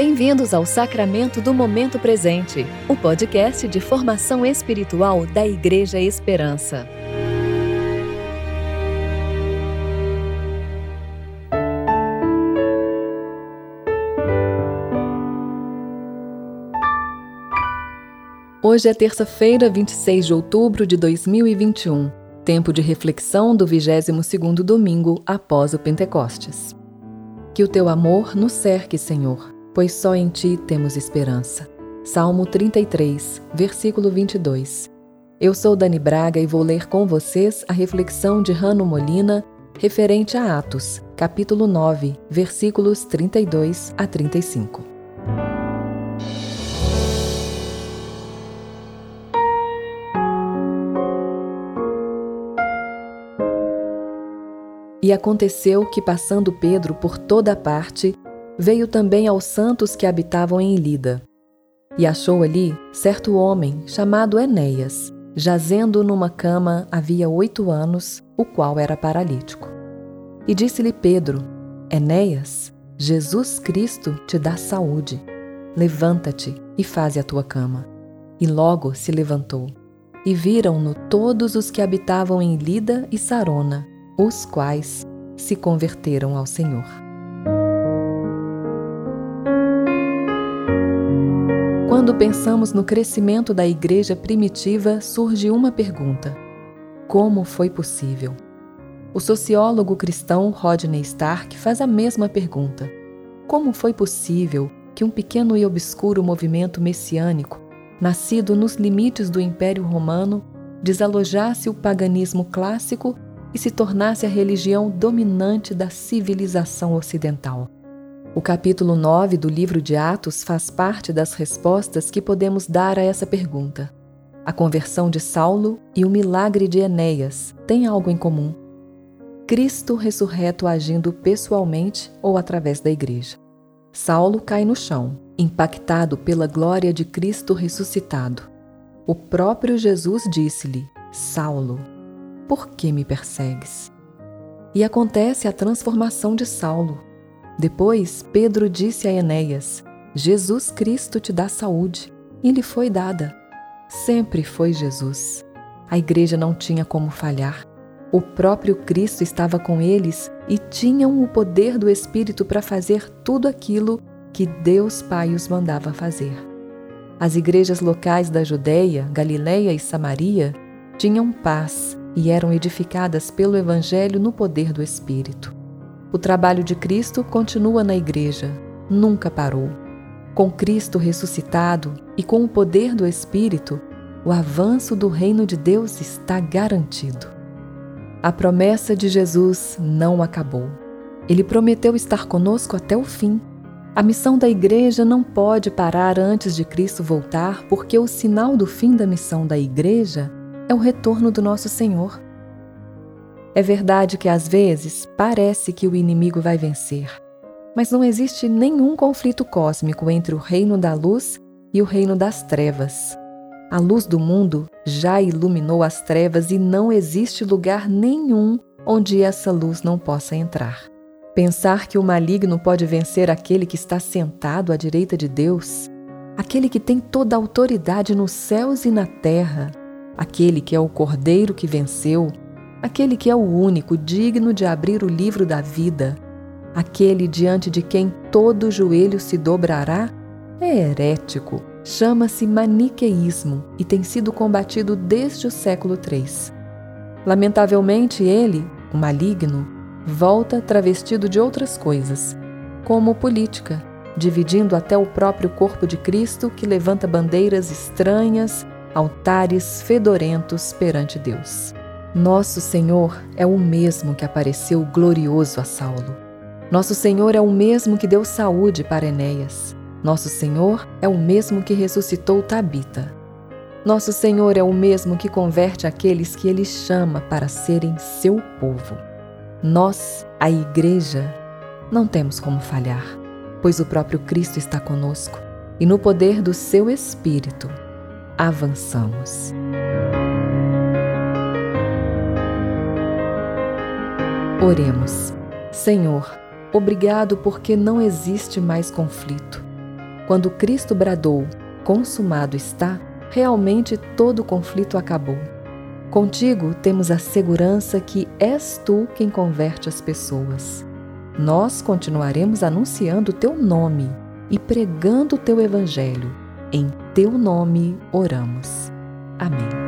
Bem-vindos ao Sacramento do Momento Presente, o podcast de formação espiritual da Igreja Esperança. Hoje é terça-feira, 26 de outubro de 2021, tempo de reflexão do 22º domingo após o Pentecostes. Que o teu amor nos cerque, Senhor, pois só em ti temos esperança. Salmo 33, versículo 22. Eu sou Dani Braga e vou ler com vocês a reflexão de Rano Molina referente a Atos, capítulo 9, versículos 32 a 35. E aconteceu que, passando Pedro por toda parte, veio também aos santos que habitavam em Lida. E achou ali certo homem chamado Enéas, jazendo numa cama havia oito anos, o qual era paralítico. E disse-lhe Pedro: Enéas, Jesus Cristo te dá saúde. Levanta-te e faze a tua cama. E logo se levantou. E viram-no todos os que habitavam em Lida e Sarona, os quais se converteram ao Senhor. Quando pensamos no crescimento da igreja primitiva, surge uma pergunta: como foi possível? O sociólogo cristão Rodney Stark faz a mesma pergunta: como foi possível que um pequeno e obscuro movimento messiânico, nascido nos limites do Império Romano, desalojasse o paganismo clássico e se tornasse a religião dominante da civilização ocidental. O capítulo 9 do livro de Atos faz parte das respostas que podemos dar a essa pergunta. A conversão de Saulo e o milagre de Enéas têm algo em comum. Cristo ressurreto agindo pessoalmente ou através da igreja. Saulo cai no chão, impactado pela glória de Cristo ressuscitado. O próprio Jesus disse-lhe: Saulo, por que me persegues? E acontece a transformação de Saulo. Depois, Pedro disse a Enéas: Jesus Cristo te dá saúde, e lhe foi dada. Sempre foi Jesus. A igreja não tinha como falhar. O próprio Cristo estava com eles e tinham o poder do Espírito para fazer tudo aquilo que Deus Pai os mandava fazer. As igrejas locais da Judéia, Galiléia e Samaria tinham paz e eram edificadas pelo Evangelho no poder do Espírito. O trabalho de Cristo continua na Igreja, nunca parou. Com Cristo ressuscitado e com o poder do Espírito, o avanço do reino de Deus está garantido. A promessa de Jesus não acabou. Ele prometeu estar conosco até o fim. A missão da igreja não pode parar antes de Cristo voltar, porque o sinal do fim da missão da igreja é o retorno do nosso Senhor. É verdade que às vezes parece que o inimigo vai vencer, mas não existe nenhum conflito cósmico entre o reino da luz e o reino das trevas. A luz do mundo já iluminou as trevas e não existe lugar nenhum onde essa luz não possa entrar. Pensar que o maligno pode vencer aquele que está sentado à direita de Deus, aquele que tem toda a autoridade nos céus e na terra, aquele que é o Cordeiro que venceu, aquele que é o único digno de abrir o livro da vida, aquele diante de quem todo joelho se dobrará, é herético, chama-se maniqueísmo e tem sido combatido desde o século III. Lamentavelmente, ele, o maligno, volta travestido de outras coisas, como política, dividindo até o próprio corpo de Cristo que levanta bandeiras estranhas altares fedorentos perante Deus. Nosso Senhor é o mesmo que apareceu glorioso a Saulo. Nosso Senhor é o mesmo que deu saúde para Enéas. Nosso Senhor é o mesmo que ressuscitou Tabita. Nosso Senhor é o mesmo que converte aqueles que ele chama para serem seu povo. Nós, a Igreja, não temos como falhar, pois o próprio Cristo está conosco e no poder do seu Espírito avançamos. Oremos. Senhor, obrigado porque não existe mais conflito. Quando Cristo bradou: Consumado está, realmente todo conflito acabou. Contigo temos a segurança que és tu quem converte as pessoas. Nós continuaremos anunciando teu nome e pregando teu evangelho. Em teu nome oramos. Amém.